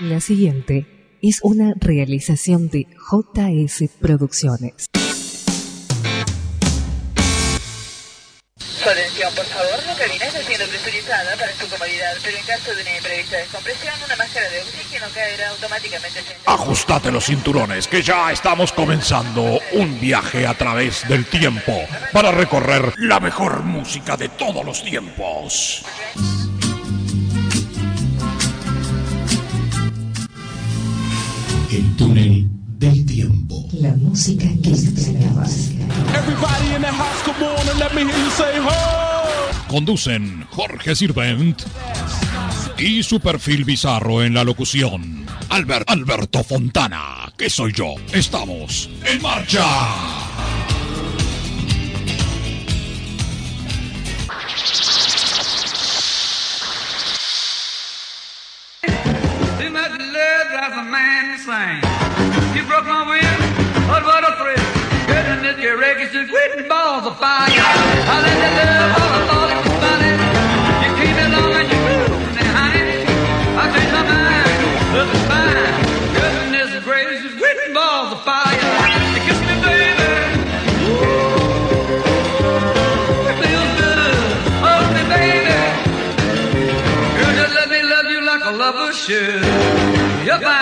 La siguiente es una realización de JS Producciones. Su atención, por favor, la cabina está siendo presurizada para su comodidad, pero en caso de una imprevista descompresión, una máscara de oxígeno caerá automáticamente. Ajustate los cinturones, que ya estamos comenzando un viaje a través del tiempo para recorrer la mejor música de todos los tiempos. Hear you say ho. Conducen Jorge Sirvent y su perfil bizarro en la locución. Albert Alberto Fontana, que soy yo. Estamos en marcha. You broke my will, balls of fire. I let that love all I thought it and you me, honey. I my mind. Goodness gracious, balls of fire. You me, baby. It feels good. Hold me, baby. Girl, just let me love you like a lover should. You're fine,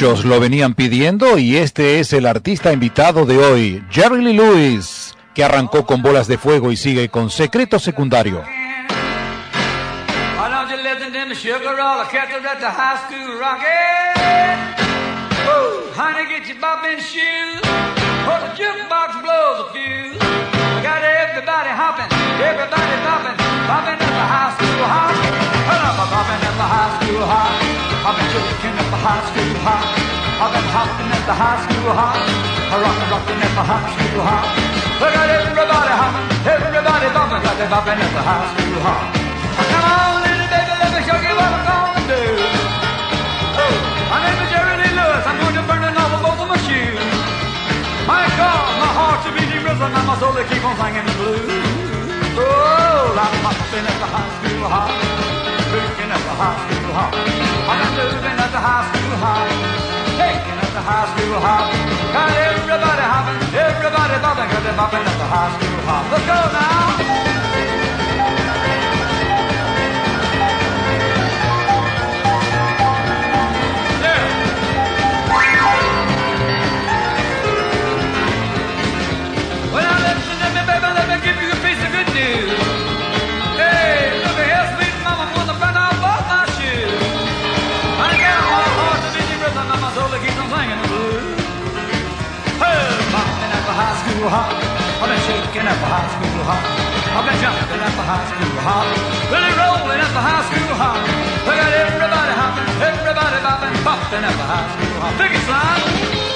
Muchos lo venían pidiendo y este es el artista invitado de hoy, Jerry Lee Lewis, que arrancó con bolas de fuego y sigue con secreto secundario. Everybody bopping, bopping at the high school hop. Well, I'm a bopping at the high school hop. I've been joking at the high school hop. I've been hopping at the high school hop. I'm rockin', rockin' at the high school hop. We got everybody hopping, everybody bopping, got they bopping at the high school hop. Come on, little baby, let me show you what I'm gonna do. Oh, my name is Jerry Lee Lewis. I'm going to burn it off of both of my shoes. My God, my heart's a beating rhythm and my soul they keep on singing the blues. Oh, I'm hopping at the high school hop, freaking at the high school hop. Moving at the high school hop, taking at the high school hop. Got everybody hopping, everybody bopping, cause they're bopping at the high school hop. Let's go now. school hop. I've been shaking at the high school hop. I've been jumping at the high school hop. Really rolling at the high school hop. I got everybody hopping, everybody bopping, popping at the high school hop. Pick line.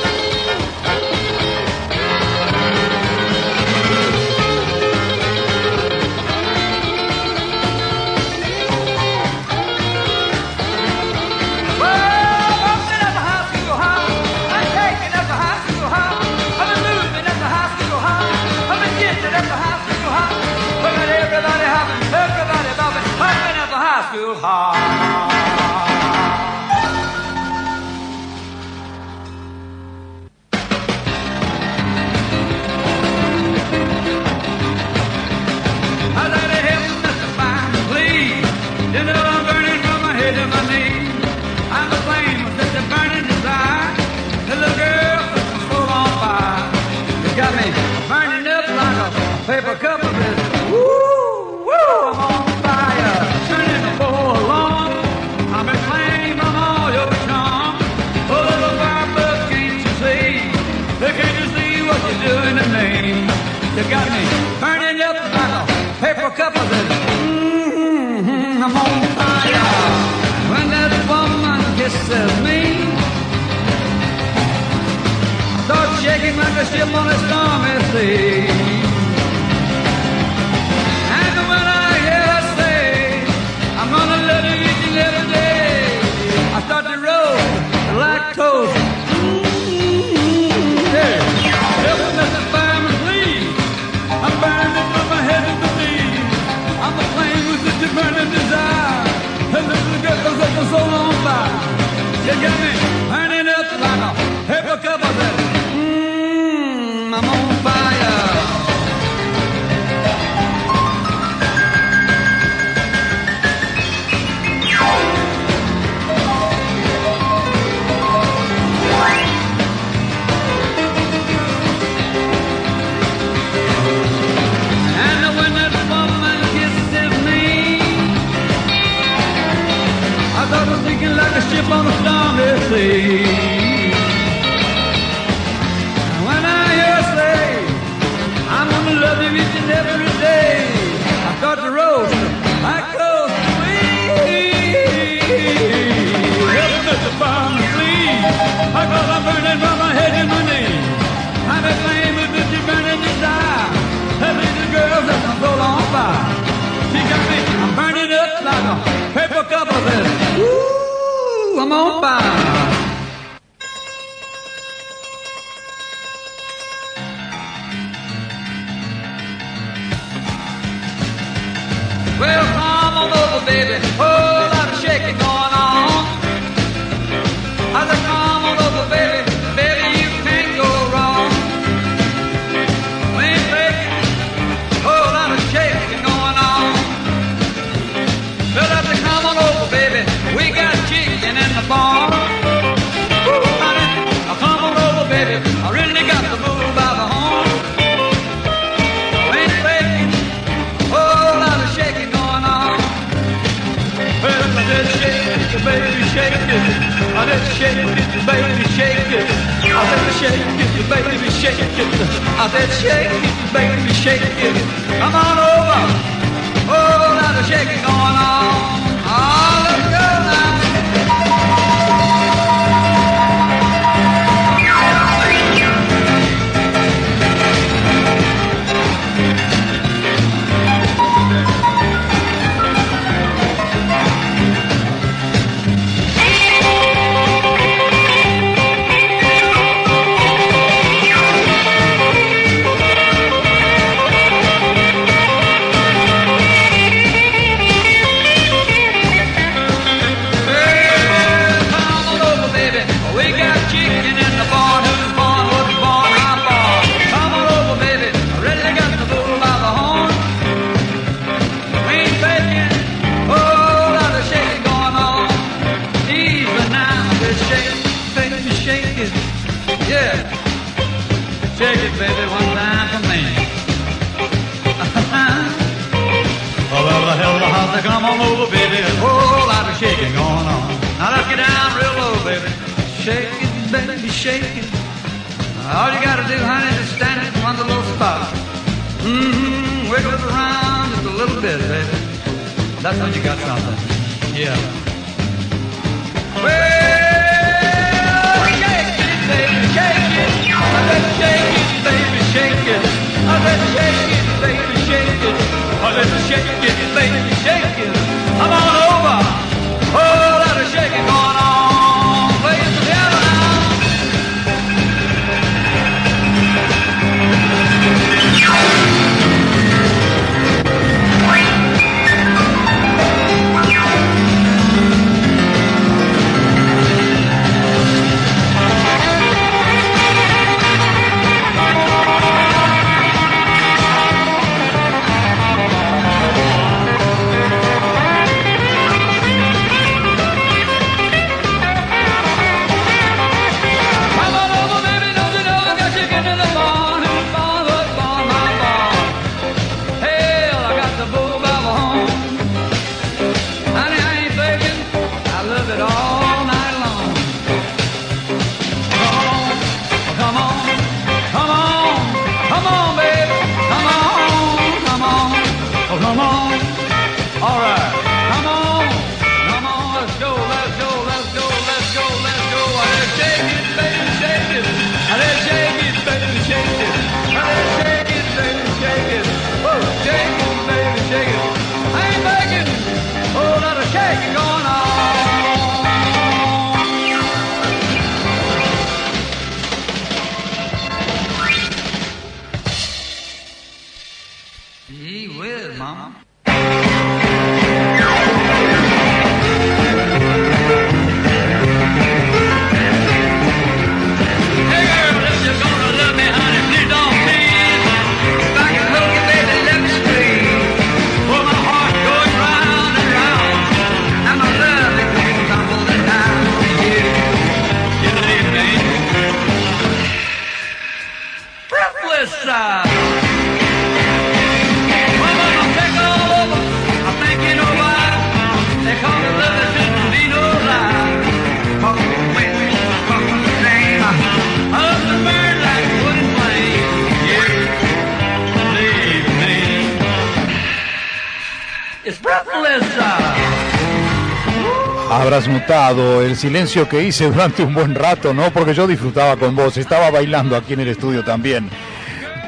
habrás mutado el silencio que hice durante un buen rato, ¿no? Porque yo disfrutaba con vos, estaba bailando aquí en el estudio también.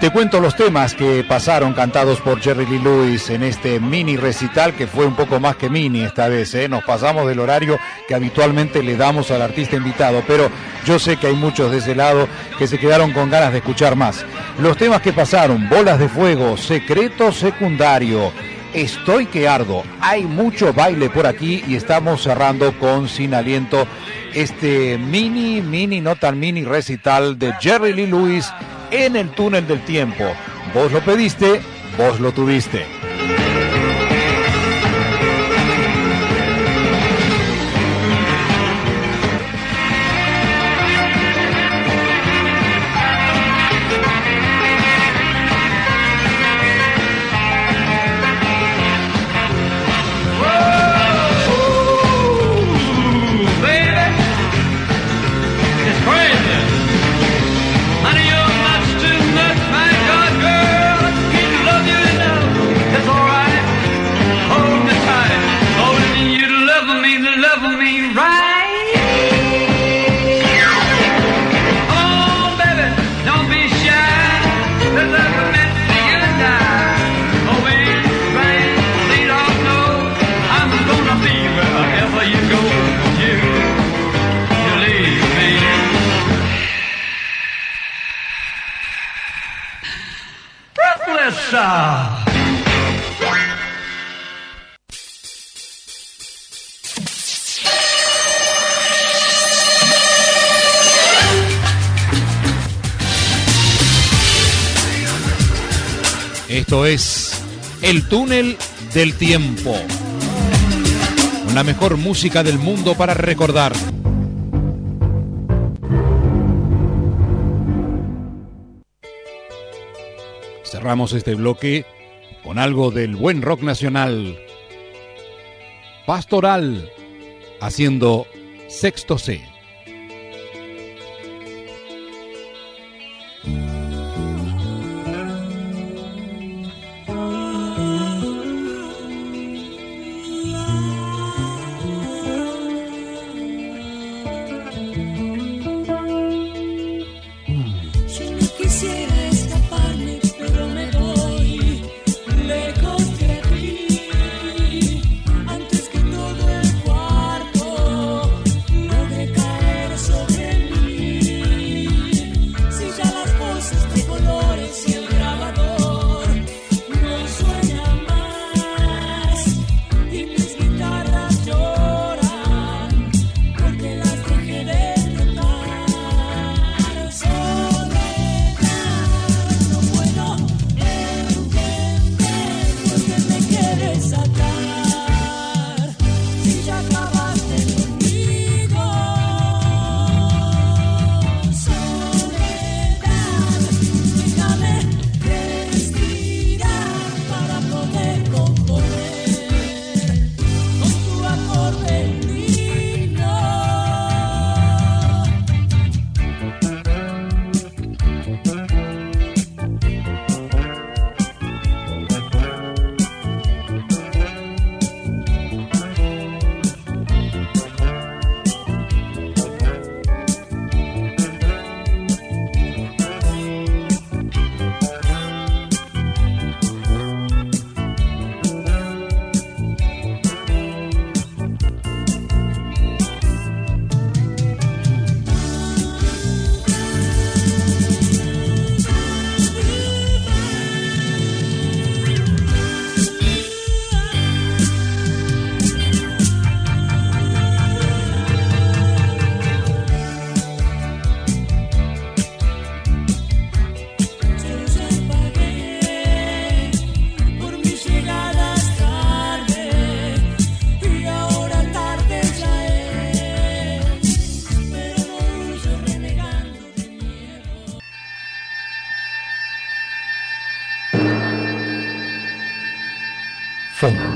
Te cuento los temas que pasaron cantados por Jerry Lee Lewis en este mini recital que fue un poco más que mini esta vez. ¿eh? Nos pasamos del horario que habitualmente le damos al artista invitado, pero yo sé que hay muchos de ese lado que se quedaron con ganas de escuchar más. Los temas que pasaron, Bolas de Fuego, Secreto Secundario, Estoy que ardo. Hay mucho baile por aquí y estamos cerrando con Sin Aliento este mini, mini, no tan mini recital de Jerry Lee Lewis en el túnel del tiempo. Vos lo pediste, vos lo tuviste. Esto es El túnel del tiempo. La mejor música del mundo para recordar. cerramos este bloque con algo del buen rock nacional. Pastoral, haciendo sexto C.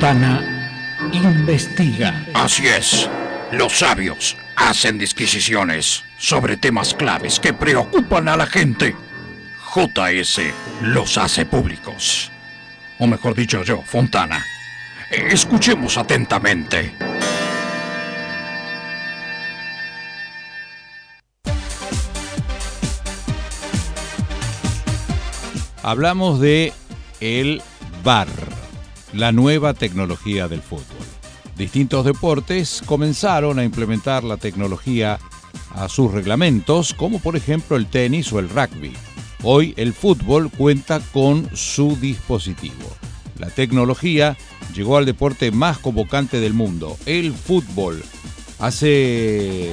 Fontana investiga. Así es. Los sabios hacen disquisiciones sobre temas claves que preocupan a la gente. JS los hace públicos. O mejor dicho yo, Fontana. Escuchemos atentamente. Hablamos de el VAR, la nueva tecnología del fútbol. Distintos deportes comenzaron a implementar la tecnología a sus reglamentos, como por ejemplo el tenis o el rugby. Hoy el fútbol cuenta con su dispositivo. La tecnología llegó al deporte más convocante del mundo, el fútbol. Hace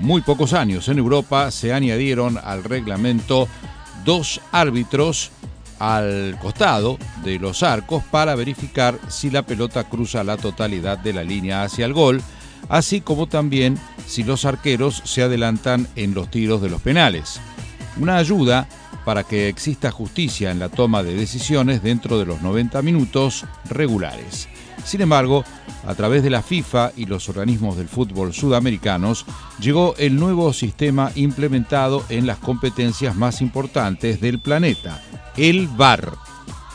muy pocos años en Europa se añadieron al reglamento dos árbitros al costado de los arcos para verificar si la pelota cruza la totalidad de la línea hacia el gol, así como también si los arqueros se adelantan en los tiros de los penales. Una ayuda para que exista justicia en la toma de decisiones dentro de los 90 minutos regulares. Sin embargo, a través de la FIFA y los organismos del fútbol sudamericanos, llegó el nuevo sistema implementado en las competencias más importantes del planeta, el VAR.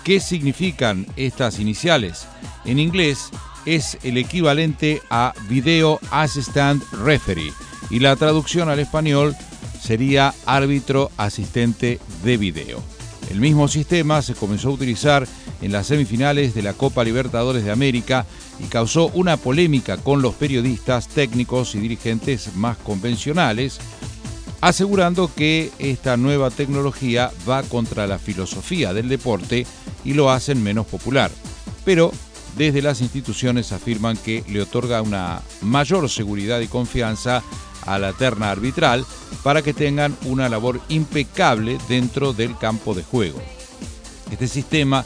¿Qué significan estas iniciales? En inglés es el equivalente a Video Assistant Referee y la traducción al español sería árbitro asistente de video. El mismo sistema se comenzó a utilizar en las semifinales de la Copa Libertadores de América y causó una polémica con los periodistas, técnicos y dirigentes más convencionales, asegurando que esta nueva tecnología va contra la filosofía del deporte y lo hacen menos popular. Pero desde las instituciones afirman que le otorga una mayor seguridad y confianza a la terna arbitral para que tengan una labor impecable dentro del campo de juego. Este sistema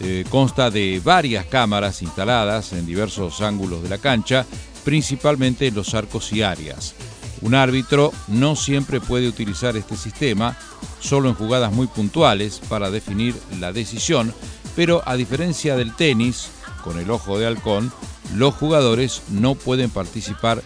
eh, consta de varias cámaras instaladas en diversos ángulos de la cancha, principalmente en los arcos y áreas. Un árbitro no siempre puede utilizar este sistema, solo en jugadas muy puntuales para definir la decisión, pero a diferencia del tenis, con el ojo de halcón, los jugadores no pueden participar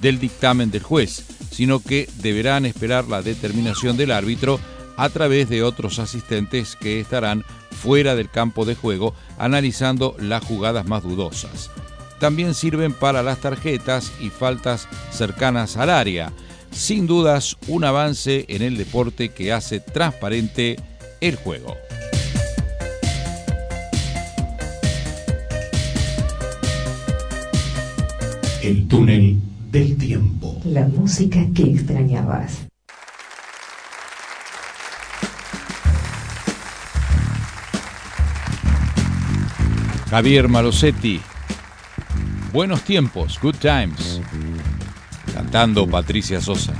del dictamen del juez, sino que deberán esperar la determinación del árbitro a través de otros asistentes que estarán fuera del campo de juego analizando las jugadas más dudosas. También sirven para las tarjetas y faltas cercanas al área. Sin dudas, un avance en el deporte que hace transparente el juego. El túnel del tiempo. La música que extrañabas. Javier Malosetti. Buenos tiempos, good times. Cantando Patricia Sosa.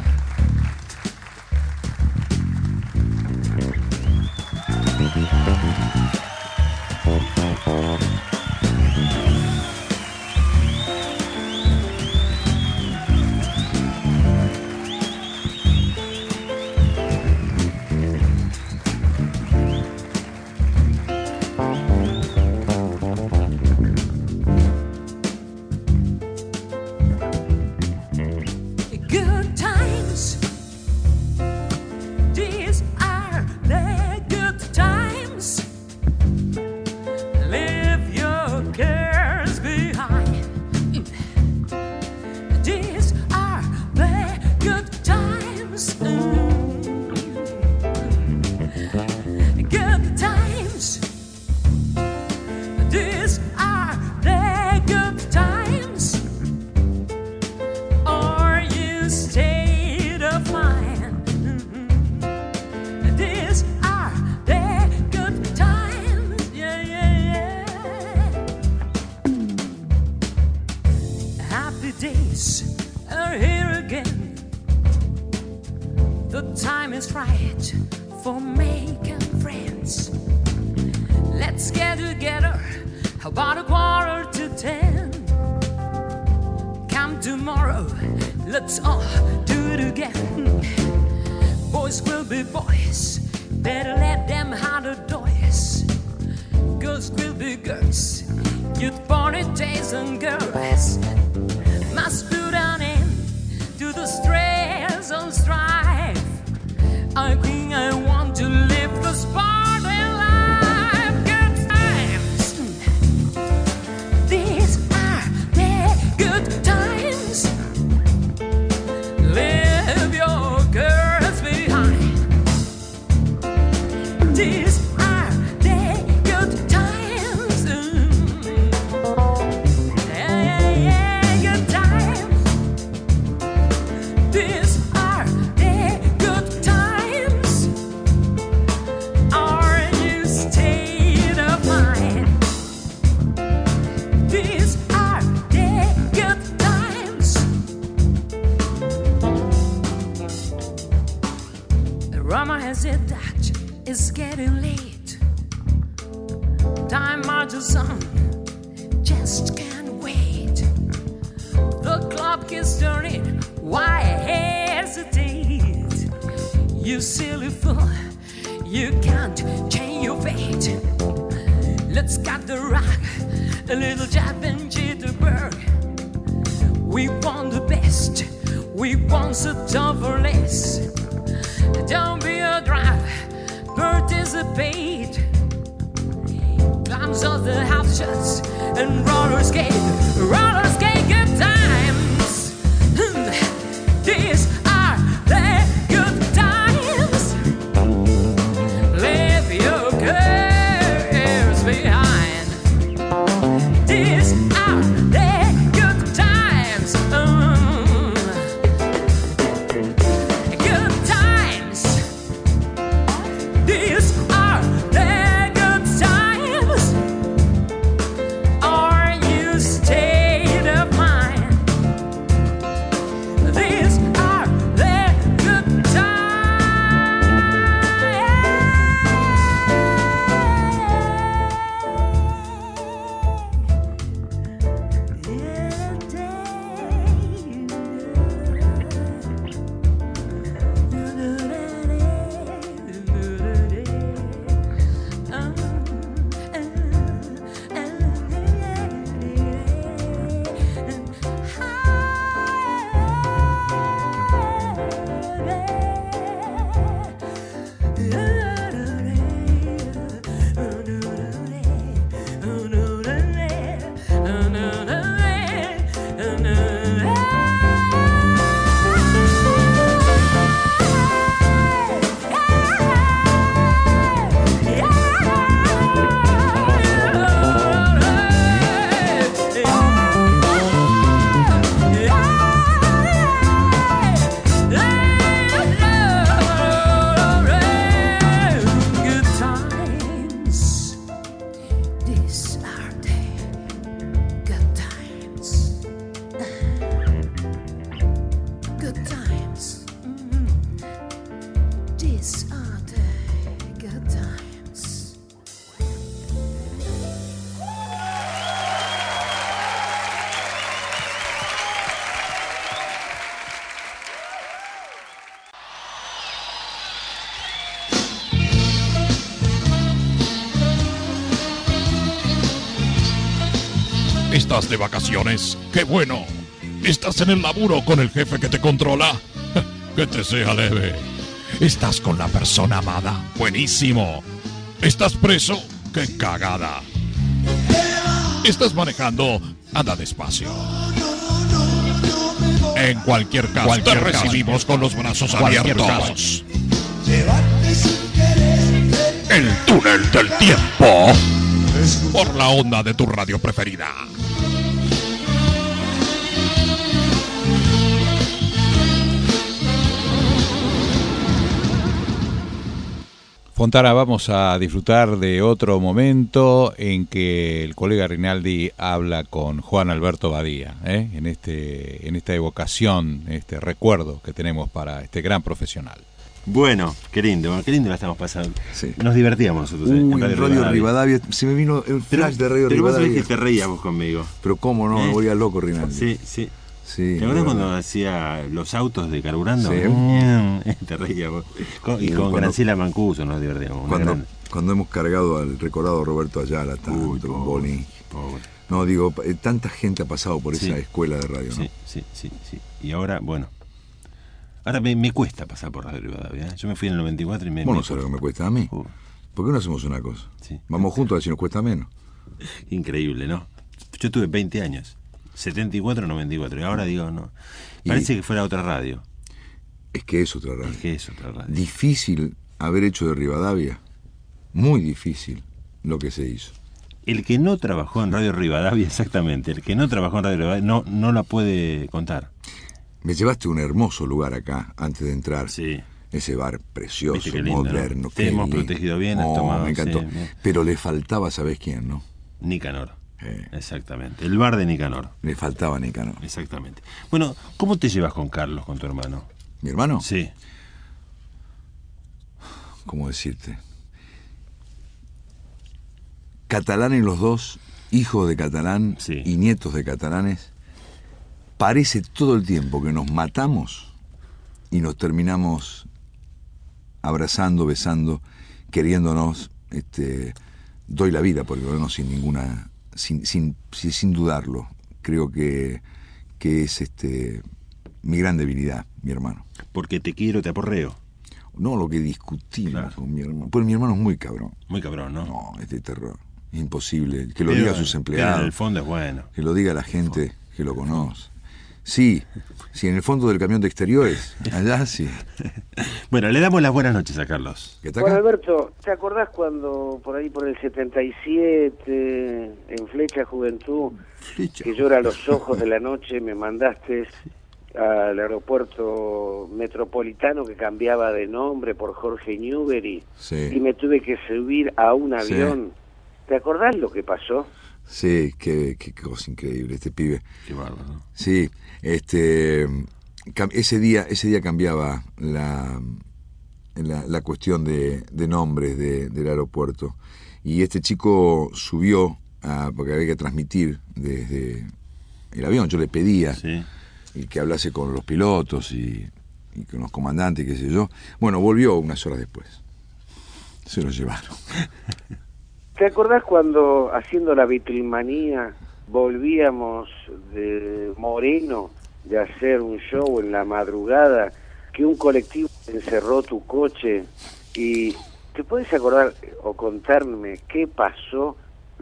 Said that it's getting late. Time marches on, just can't wait. The clock is turning, why hesitate? You silly fool, you can't change your fate. Let's cut the rock, a little jab and jitterbug. We want the best, we want the tougher less. Don't be a drag, participate. Climbs off the house shots and roller skate, roller skate good times. De vacaciones? ¡Qué bueno! ¿Estás en el laburo con el jefe que te controla? Que te sea leve. ¿Estás con la persona amada? ¡Buenísimo! ¿Estás preso? ¡Qué cagada! ¿Estás manejando? Anda despacio. En cualquier caso, te recibimos con los brazos abiertos. El túnel del tiempo. Por la onda de tu radio preferida. Fontana, vamos a disfrutar de otro momento en que el colega Rinaldi habla con Juan Alberto Badía, ¿eh? en, este, en esta evocación, este recuerdo que tenemos para este gran profesional. Bueno, qué lindo, qué lindo la estamos pasando. Nos divertíamos nosotros. Uy, en en Radio Rivadavia. Se me vino el flash de Radio Pero vos sabés Rivadavia. que te reías vos conmigo. Pero cómo no, ¿Eh? me voy a loco, Rinaldi. Sí, sí. Sí, ¿Te acuerdas bueno. cuando hacía los autos de carburando? Sí. Te reías vos. Con- y con cuando- Graciela Mancuso nos divertíamos. Cuando, cuando hemos cargado al recordado Roberto Ayala tanto con Boni. No, digo, eh, tanta gente ha pasado por Sí. esa escuela de radio, ¿no? Sí, sí, sí, sí. Y ahora, bueno. Ahora me, me cuesta pasar por Radio Rivadavia. ¿eh? Yo me fui en el 94 y me. Vos me no sabés lo que me cuesta a mí. ¿Por qué no hacemos una cosa? Vamos juntos a ver si nos cuesta menos. Increíble, ¿no? Yo tuve 20 años. 74, 94. Y ahora digo, no. Parece que fuera otra radio. Es que es otra radio. Es que es otra radio. Difícil haber hecho de Rivadavia. Muy difícil lo que se hizo. El que no trabajó en Radio Rivadavia, exactamente, el que no trabajó en Radio Rivadavia no, no la puede contar. Me llevaste a un hermoso lugar acá antes de entrar. Sí. Ese bar precioso, qué lindo, ¿no? moderno. Te hemos protegido bien, has Oh, tomado, me encantó. sí. Pero le faltaba, ¿sabés quién, no? Nicanor. Exactamente. El bar de Nicanor. Le faltaba Nicanor. Exactamente. Bueno, ¿cómo te llevas con Carlos, con tu hermano? ¿Mi hermano? Sí. ¿Cómo decirte? Catalanes los dos, hijos de catalán y nietos de catalanes, parece todo el tiempo que nos matamos y nos terminamos abrazando, besando, queriéndonos, este, doy la vida por el sin ninguna, sin, sin, sin, dudarlo. Creo que, que es este mi gran debilidad, mi hermano. Porque te quiero, te aporreo. No lo que discutimos con mi hermano. Pues mi hermano es muy cabrón. Muy cabrón, ¿no? No, es de terror. Es imposible. Que lo Pero- diga a sus empleados. en el fondo es bueno. Que lo diga a la gente que lo conoce. Sí, sí, en el fondo del camión de exteriores. Allá sí. Bueno, le damos las buenas noches a Carlos. ¿Qué está Juan acá? Alberto, ¿te acordás cuando por ahí por el 77, en Flecha Juventud, que yo era a los ojos de la noche, me mandaste al aeropuerto metropolitano que cambiaba de nombre por Jorge Newbery Sí. y me tuve que subir a un Sí. avión? ¿Te acordás lo que pasó? Sí, qué, qué cosa increíble este pibe. Qué bárbaro. Sí, este ese día, ese día cambiaba la, la, la cuestión de, de nombres de- del aeropuerto. Y este chico subió, a- porque había que transmitir desde el avión. Yo le pedía y que hablase con los pilotos y, y con los comandantes, qué sé yo. Bueno, volvió unas horas después. Se lo llevaron. ¿Te acordás cuando haciendo la vitrinmanía volvíamos de Moreno de hacer un show en la madrugada que un colectivo encerró tu coche y te puedes acordar o contarme qué pasó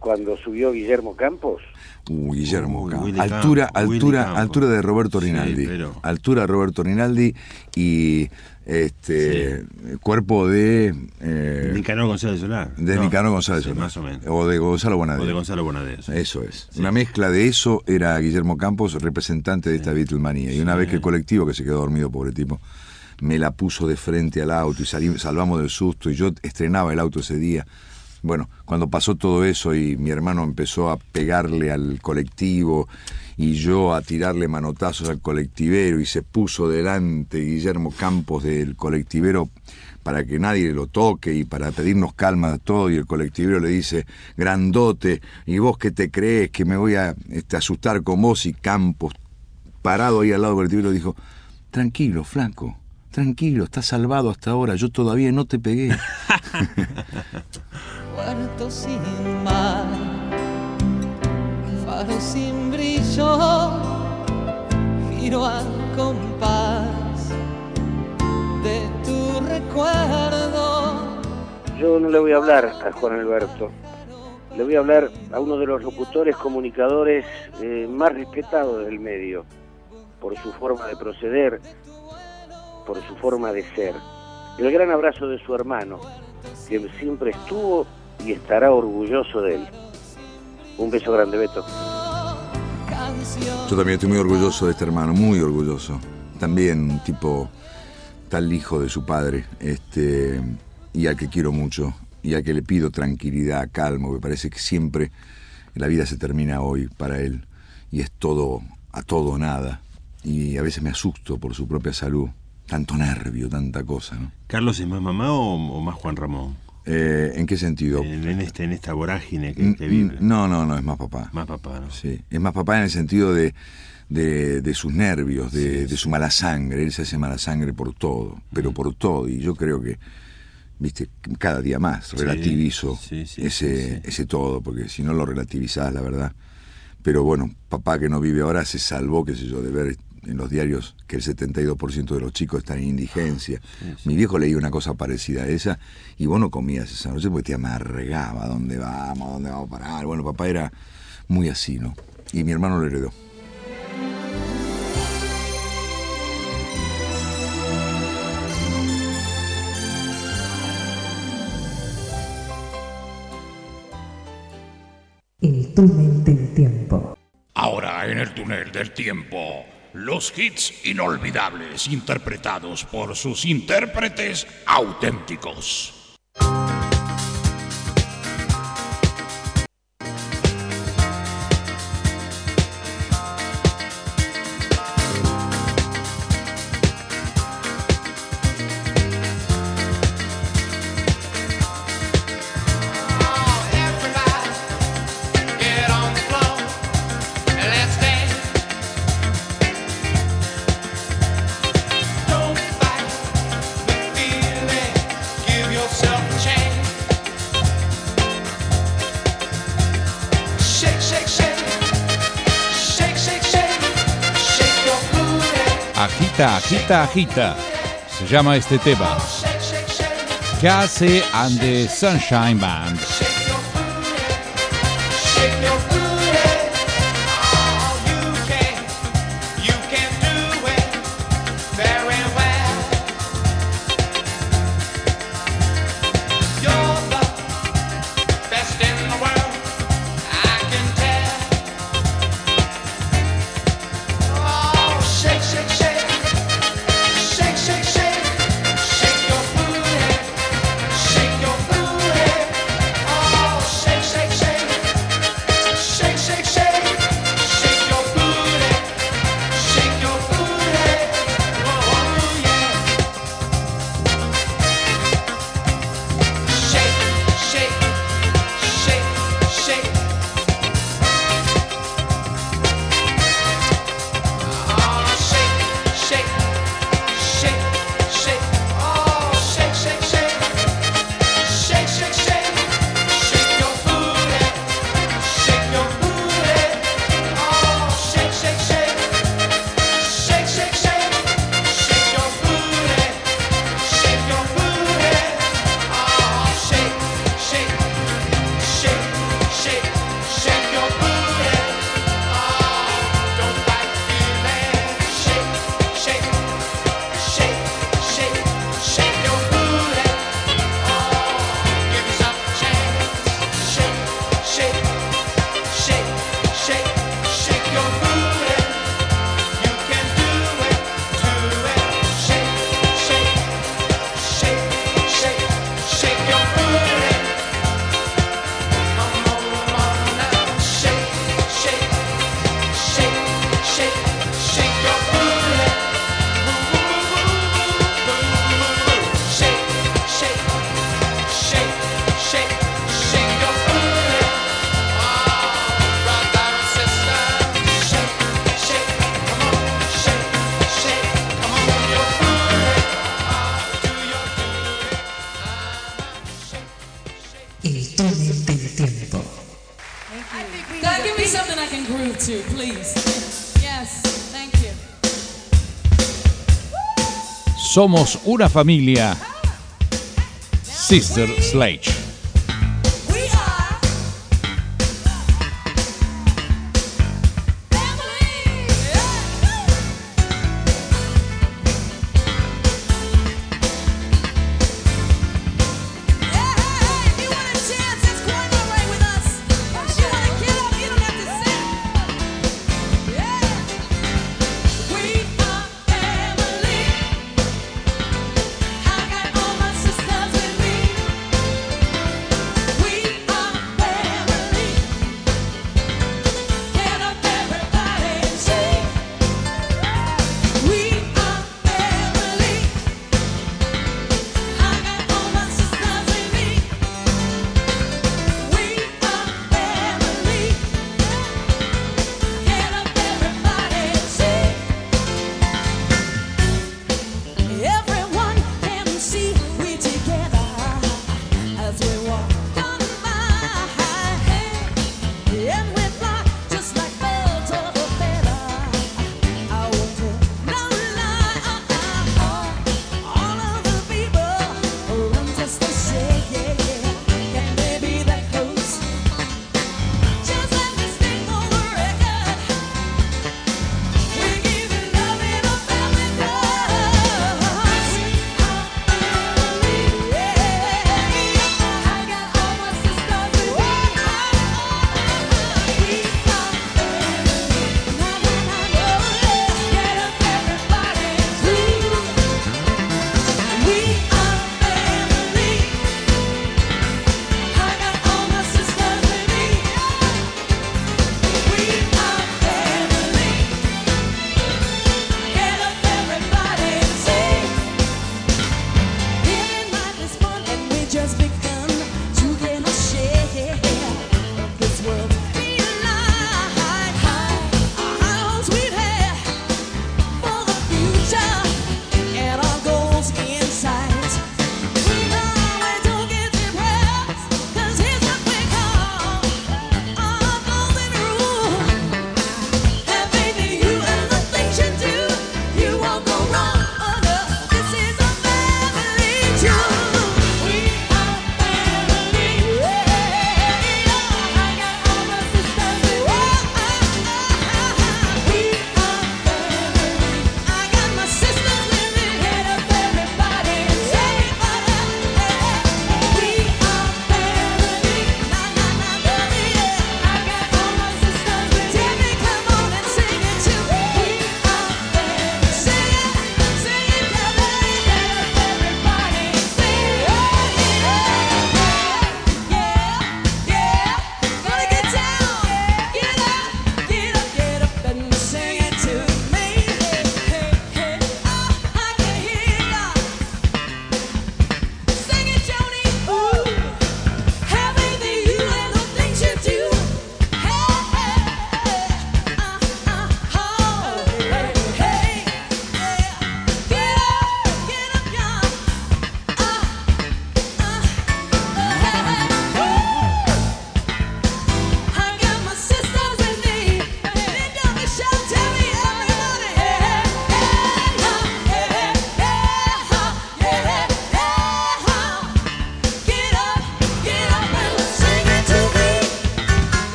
cuando subió Guillermo Campos? Uh, Guillermo, Willy altura, Campos, altura, Campos. altura de Roberto Sí, Rinaldi, pero- altura de Roberto Rinaldi y este cuerpo de eh, Nicanor González Solá. de No, Nicanor González sí, Solá. más o menos. o de Gonzalo Bonadeo. O de Gonzalo Bonadeo, sí. Eso es. Una mezcla de eso era Guillermo Campos, representante de esta Beatlemanía. Y una vez que el colectivo, que se quedó dormido, pobre tipo, me la puso de frente al auto y salí, salvamos del susto y yo estrenaba el auto ese día. Bueno, cuando pasó todo eso y mi hermano empezó a pegarle al colectivo y yo a tirarle manotazos al colectivero y se puso delante Guillermo Campos del colectivero para que nadie lo toque y para pedirnos calma a todo y el colectivero le dice, grandote, ¿y vos qué te crees que me voy a este, asustar con vos? Y Campos, parado ahí al lado del colectivero, dijo, tranquilo, flaco, tranquilo, estás salvado hasta ahora, yo todavía no te pegué. Puerto sin mar, faro sin brillo, giro al compás de tu recuerdo. Yo no le voy a hablar a Juan Alberto, le voy a hablar a uno de los locutores comunicadores eh, más respetados del medio, por su forma de proceder, por su forma de ser. El gran abrazo de su hermano, que siempre estuvo y estará orgulloso de él. Un beso grande, Beto. Yo también estoy muy orgulloso de este hermano, muy orgulloso. También un tipo tal hijo de su padre, este, y al que quiero mucho, y al que le pido tranquilidad, calmo, me parece que siempre la vida se termina hoy para él, y es todo a todo o nada, y a veces me asusto por su propia salud, tanto nervio, tanta cosa, ¿no? ¿Carlos es más mamá o, o más Juan Ramón? Eh, ¿En qué sentido? En, en, este, en esta vorágine que, que, vive. No, no, no, es más papá. Más papá, ¿no? Sí, es más papá en el sentido de, de, de sus nervios, de, su mala sangre. Él se hace mala sangre por todo, pero mm. por todo. Y yo creo que, viste, cada día más relativizo ese, ese todo, porque si no lo relativizás, la verdad. Pero bueno, papá que no vive ahora se salvó, qué sé yo, de ver en los diarios que el 72% de los chicos están en ah, indigencia. Mi viejo leía una cosa parecida a esa y vos no comías esa noche porque te amargaba dónde vamos, dónde vamos a parar. Bueno, papá era muy así, ¿no? Y mi hermano lo heredó. El túnel del tiempo. Ahora en el túnel del tiempo los hits inolvidables interpretados por sus intérpretes auténticos. Agita se llama este tema. Que and the Sunshine Band. Somos una familia. Sister Sledge.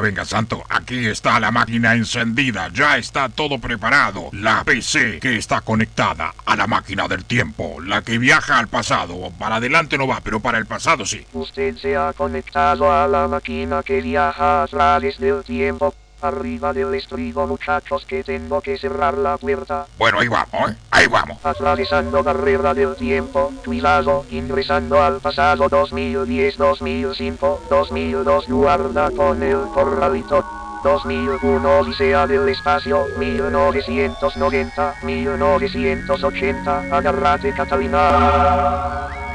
Venga, Santo. Aquí está la máquina encendida. Ya está todo preparado. La PC que está conectada a la máquina del tiempo. La que viaja al pasado. Para adelante no va, pero para el pasado sí. Usted se ha conectado a la máquina que viaja a través del tiempo. Arriba del estribo, muchachos, que tengo que cerrar la puerta. Bueno, ahí vamos, ¿eh? Ahí vamos. Atravesando barrera del tiempo, cuidado, ingresando al pasado 2010, 2005, 2002, guarda con el corralito. 2001 Odisea del Espacio, 1990, 1980, agárrate Catalina.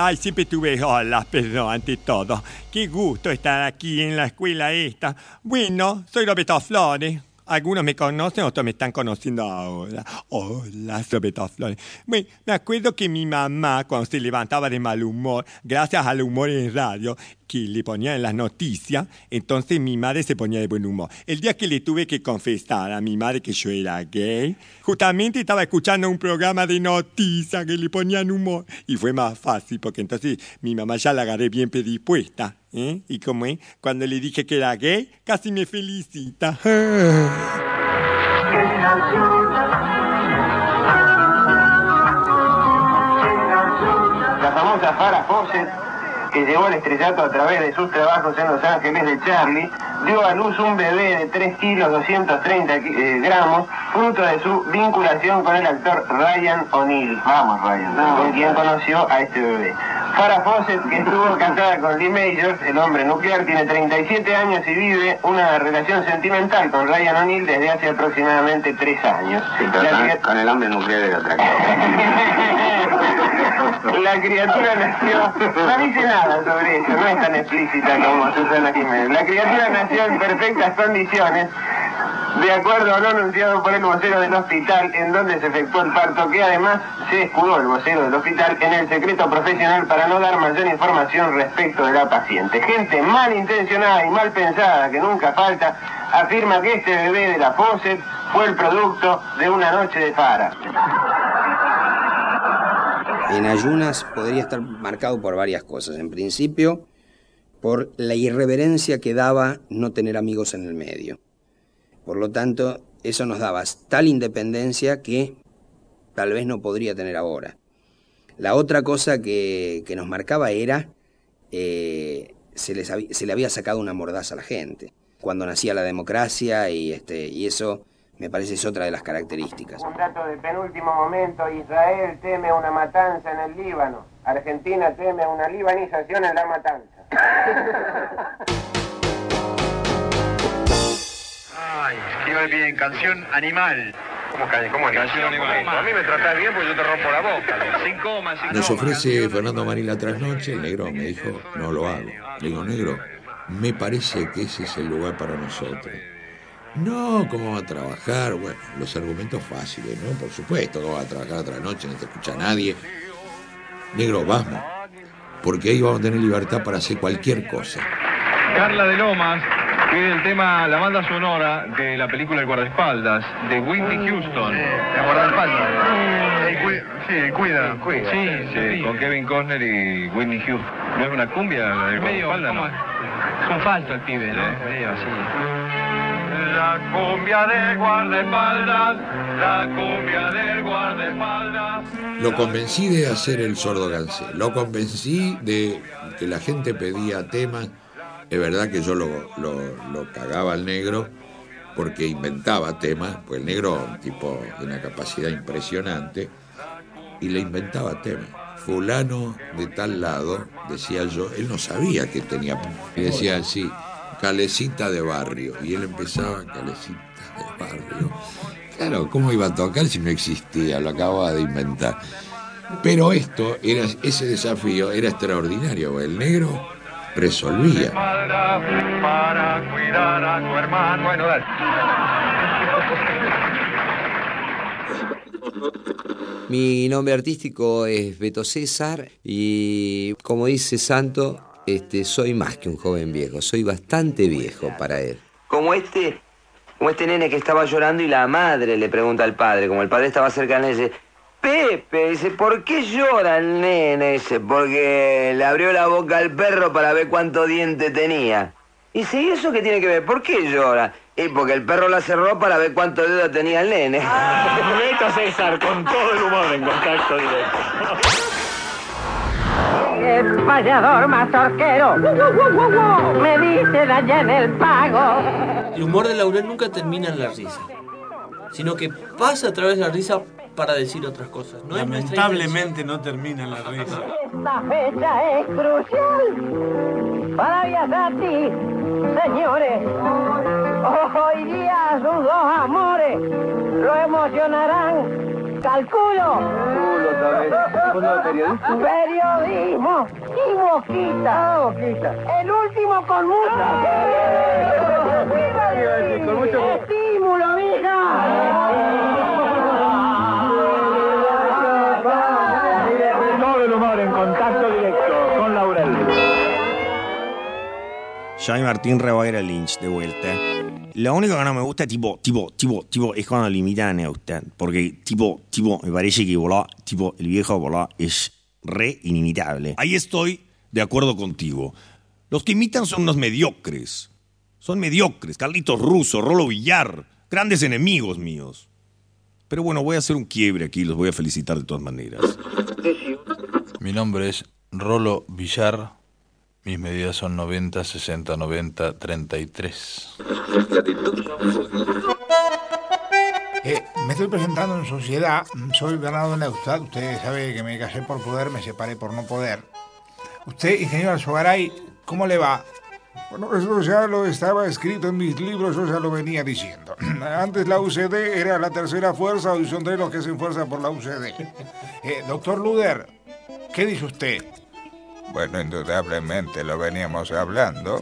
Ay, siempre tuve olas, perdón, ante todo. Qué gusto estar aquí en la escuela esta. Bueno, soy Roberto Flores. Algunos me conocen, otros me están conociendo ahora. Hola, Roberto Flores. Bueno, me acuerdo que mi mamá, cuando se levantaba de mal humor, gracias al humor en radio, que le ponía en las noticias, entonces mi madre se ponía de buen humor. El día que le tuve que confesar a mi madre que yo era gay, justamente estaba escuchando un programa de noticias que le ponían humor. Y fue más fácil, porque entonces mi mamá ya la agarré bien predispuesta. ¿eh? Y como es, cuando le dije que era gay, casi me felicita. La famosa Farah Fawcett, que llegó al estrellato a través de sus trabajos en Los Ángeles de Charlie, dio a luz un bebé de 3 kilos 230 ki- eh, gramos, fruto de su vinculación con el actor Ryan O'Neill. Vamos, Ryan. Con quien conoció a este bebé. Farah Fawcett, que estuvo casada con Lee Majors, el hombre nuclear, tiene 37 años y vive una relación sentimental con Ryan O'Neill desde hace aproximadamente 3 años. Con el hombre nuclear de otra La criatura nació, no dice nada sobre eso, no es tan explícita como Susana Jiménez. La criatura nació en perfectas condiciones, de acuerdo a lo anunciado por el vocero del hospital, en donde se efectuó el parto, que además se escudó el vocero del hospital en el secreto profesional para no dar mayor información respecto de la paciente. Gente malintencionada y mal pensada, que nunca falta, afirma que este bebé de la Fawcett fue el producto de una noche de fara. En ayunas podría estar marcado por varias cosas. En principio, por la irreverencia que daba no tener amigos en el medio. Por lo tanto, eso nos daba tal independencia que tal vez no podría tener ahora. La otra cosa que, que nos marcaba era, eh, se, se le había sacado una mordaza a la gente. Cuando nacía la democracia y, este, y eso me parece es otra de las características. Un dato de penúltimo momento, Israel teme una matanza en el Líbano. Argentina teme una libanización en la matanza. Ay, ¿qué iba bien? Canción animal. ¿Cómo, cómo canción animal? A mí me tratás bien porque yo te rompo la boca. Sin coma, sin Nos coma. ofrece Fernando Marín la trasnoche, el negro me dijo, no lo hago. Le digo, negro, me parece que ese es el lugar para nosotros. No, ¿cómo va a trabajar? Bueno, los argumentos fáciles, ¿no? Por supuesto, ¿cómo va a trabajar otra noche? No te escucha nadie. Negro, vamos. Porque ahí vamos a tener libertad para hacer cualquier cosa. Carla de Lomas pide el tema, la banda sonora de la película El guardaespaldas, de Whitney Houston. ¿El guardaespaldas? Sí, el cuida, cuida. Sí, sí, con Kevin Costner y Whitney Houston. ¿No es una cumbia Medio, guardaespaldas? ¿cómo No? Es un falso el pibe, ¿no? Medio así. La cumbia del guardaespaldas, la cumbia del guardaespaldas. Lo convencí de hacer el sordo gansé. Lo convencí de que la gente pedía temas. Es verdad que yo lo, lo- lo cagaba al negro porque inventaba temas, pues el negro un tipo de una capacidad impresionante y le inventaba temas. Fulano de tal lado, decía yo, él no sabía que tenía. Y decía así, calecita de barrio. Y él empezaba, calecita de barrio. Claro, ¿cómo iba a tocar si no existía? Lo acababa de inventar. Pero esto, era, ese desafío era extraordinario. El negro resolvía. Para cuidar a tu hermano. Bueno, dale. Mi nombre artístico es Beto César y como dice Santo, este, soy más que un joven viejo, soy bastante viejo para él. Como este, como este nene que estaba llorando y la madre le pregunta al padre, como el padre estaba cerca de él, dice, Pepe, dice, ¿por qué llora el nene ese? Porque le abrió la boca al perro para ver cuánto diente tenía. Dice, ¿y eso qué tiene que ver? ¿Por qué llora? Y porque el perro la cerró para ver cuánto dedo tenía el nene. Neto César, con todo el humor en contacto directo. El payador mazorquero me dice allá en el pago. El humor de Laurel nunca termina en la risa, sino que pasa a través de la risa para decir otras cosas. No Lamentablemente no termina en la risa. Esta fecha es crucial para Viasati, señores. Hoy día sus dos amores lo emocionarán. Calculo. Periodismo y boquita. boquita. El último con mucho. Estímulo, Todo el humor en contacto directo con Laurel. Soy Martín Reboera Lynch, de vuelta. Lo único que no me gusta, tipo, tipo, tipo, tipo, es cuando lo imitan a usted. Porque, tipo, tipo, me parece que volá, tipo, el viejo volá es re inimitable. Ahí estoy de acuerdo contigo. Los que imitan son unos mediocres. Son mediocres. Carlitos Russo, Rolo Villar, grandes enemigos míos. Pero bueno, voy a hacer un quiebre aquí, los voy a felicitar de todas maneras. Mi nombre es Rolo Villar. Mis medidas son 90, 60, 90, 33. Eh, me estoy presentando en sociedad. Soy Bernardo Neustad. Usted sabe que me casé por poder, me separé por no poder. Usted, ingeniero Alzogaray, ¿cómo le va? Bueno, eso ya lo estaba escrito en mis libros, yo ya lo venía diciendo. Antes la UCD era la tercera fuerza, hoy son tres los que hacen fuerza por la UCD. Eh, doctor Luder, ¿qué dice usted? Bueno, indudablemente lo veníamos hablando.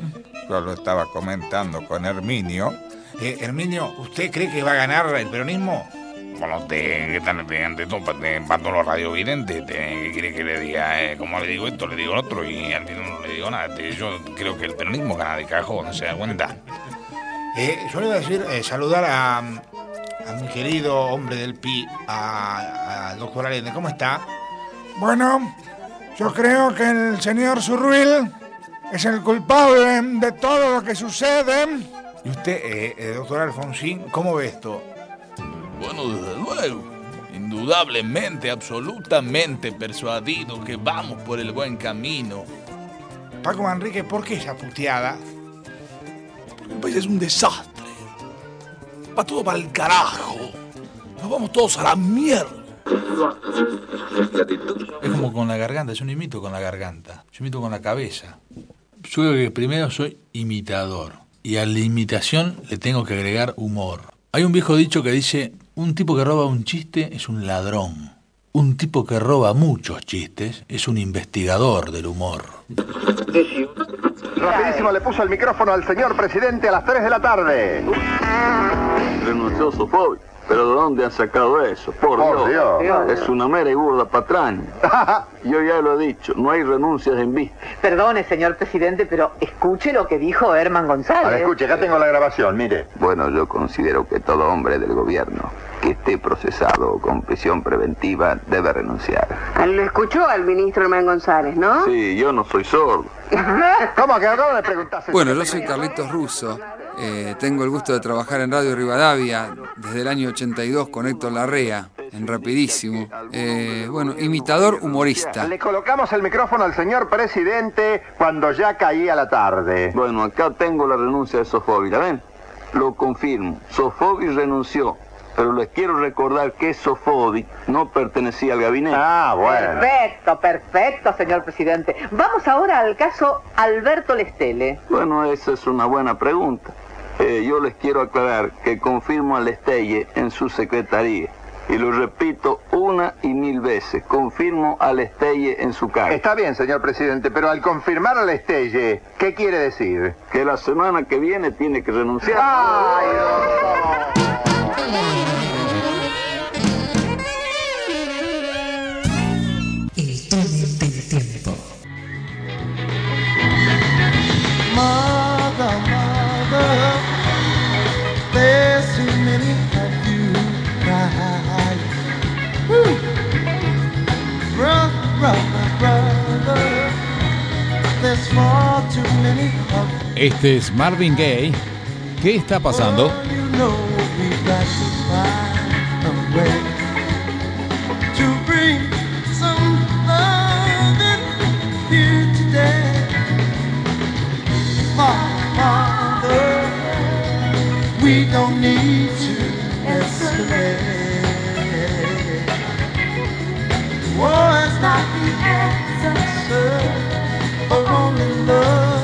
Yo lo estaba comentando con Herminio. Eh, Herminio, ¿usted cree que va a ganar el peronismo? Bueno, usted, ¿qué tal? De, de, todo, para todos los radiovidentes, de, ¿qué quiere que le diga? Eh, como le digo esto, le digo otro, y al final no le digo nada. Yo creo que el peronismo gana de cajón, ¿se da cuenta? Eh, yo le iba a decir, eh, saludar a, a mi querido hombre del PI, a- al doctor Allende. ¿Cómo está? Bueno, yo creo que el señor Zurruil es el culpable de todo lo que sucede. Y usted, eh, eh, doctor Alfonsín, ¿cómo ve esto? Bueno, desde luego. Indudablemente, absolutamente persuadido que vamos por el buen camino. Paco Manrique, ¿por qué esa puteada? El país es un desastre. Va todo para el carajo. Nos vamos todos a la mierda. Es como con la garganta, yo no imito con la garganta, yo imito con la cabeza. Yo creo que primero soy imitador y a la imitación le tengo que agregar humor. Hay un viejo dicho que dice, un tipo que roba un chiste es un ladrón. Un tipo que roba muchos chistes es un investigador del humor. Rapidísimo le puso el micrófono al señor presidente a las 3 de la tarde. Renunció Sofovich. ¿Pero de dónde han sacado eso? Por, Por Dios. Dios. Es una mera y burda patraña. Yo ya lo he dicho, no hay renuncias en vista. Perdone, señor presidente, pero escuche lo que dijo Herman González. A ver, escuche, acá tengo la grabación, mire. Bueno, yo considero que todo hombre del gobierno que esté procesado con prisión preventiva debe renunciar. Lo escuchó al ministro Hermán González, ¿no? Sí, yo no soy sordo. ¿Cómo que acabo de preguntar? Bueno, yo soy Carlitos Russo. Eh, tengo el gusto de trabajar en Radio Rivadavia desde el año 82 con Héctor Larrea, en Rapidísimo. Eh, bueno, imitador humorista. Le colocamos el micrófono al señor presidente cuando ya caía la tarde. Bueno, acá tengo la renuncia de Sofovich, ¿la ven? Lo confirmo. Sofovich renunció. Pero les quiero recordar que Sofovich no pertenecía al gabinete. Ah, Perfecto, perfecto, señor presidente. Vamos ahora al caso Alberto Lestele. Bueno, esa es una buena pregunta. Eh, yo les quiero aclarar que confirmo a Lestelle en su secretaría. Y lo repito una y mil veces. Confirmo a Lestelle en su cargo. Está bien, señor presidente, pero al confirmar a la Estelle, ¿qué quiere decir? Que la semana que viene tiene que renunciar. ¡Ay, Este es Marvin Gaye. ¿Qué está pasando? We don't need to escalate. War is not the answer, but only love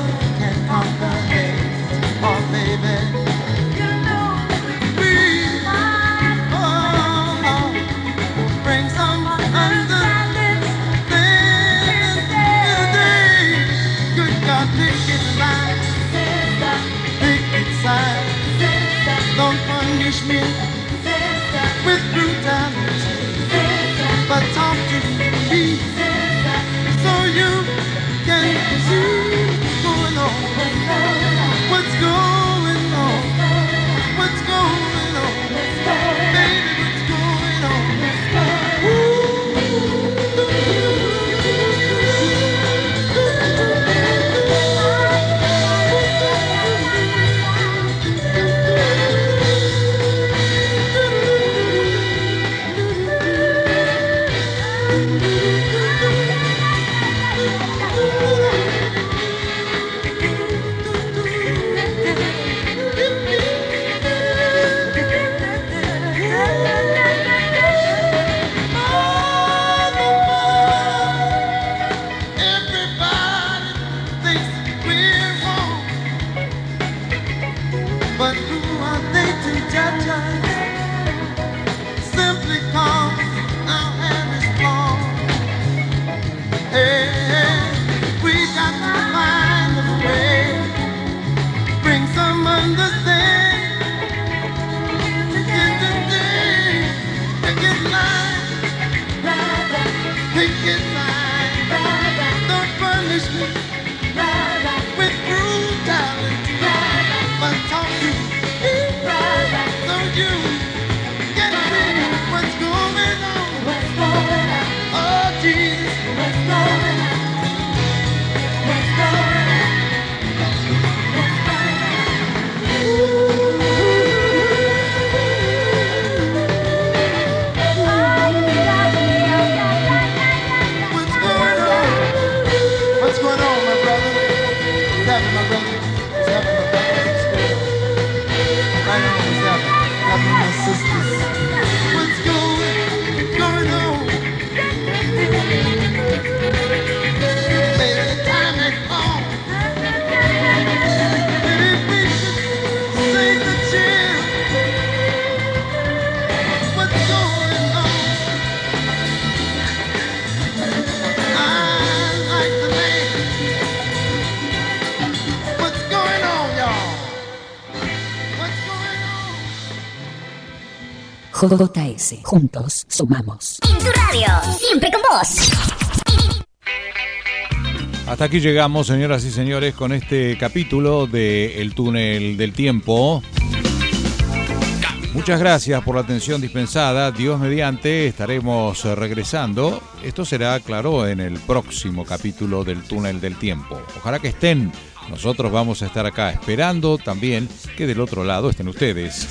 JS. Juntos sumamos. En tu radio, siempre con vos. Hasta aquí llegamos, señoras y señores, con este capítulo de El túnel del tiempo. Muchas gracias por la atención dispensada. Dios mediante, estaremos regresando. Esto será, claro, en el próximo capítulo del túnel del tiempo. Ojalá que estén. Nosotros vamos a estar acá esperando también que del otro lado estén ustedes.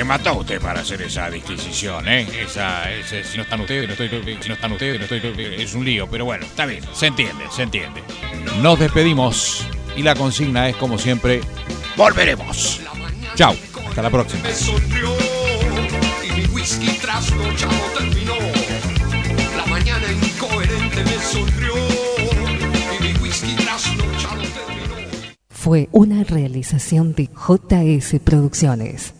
Se mató usted para hacer esa disquisición, ¿eh? Esa, ese, si no están ustedes, no estoy, si no están ustedes, no estoy, es un lío, pero bueno, está bien, se entiende, se entiende. Nos despedimos y la consigna es, como siempre, volveremos. Chao, hasta la próxima. Me sonrió y mi whisky trasnochado terminó. La mañana incoherente me sonrió y mi whisky trasnochado terminó. Fue una realización de JS Producciones.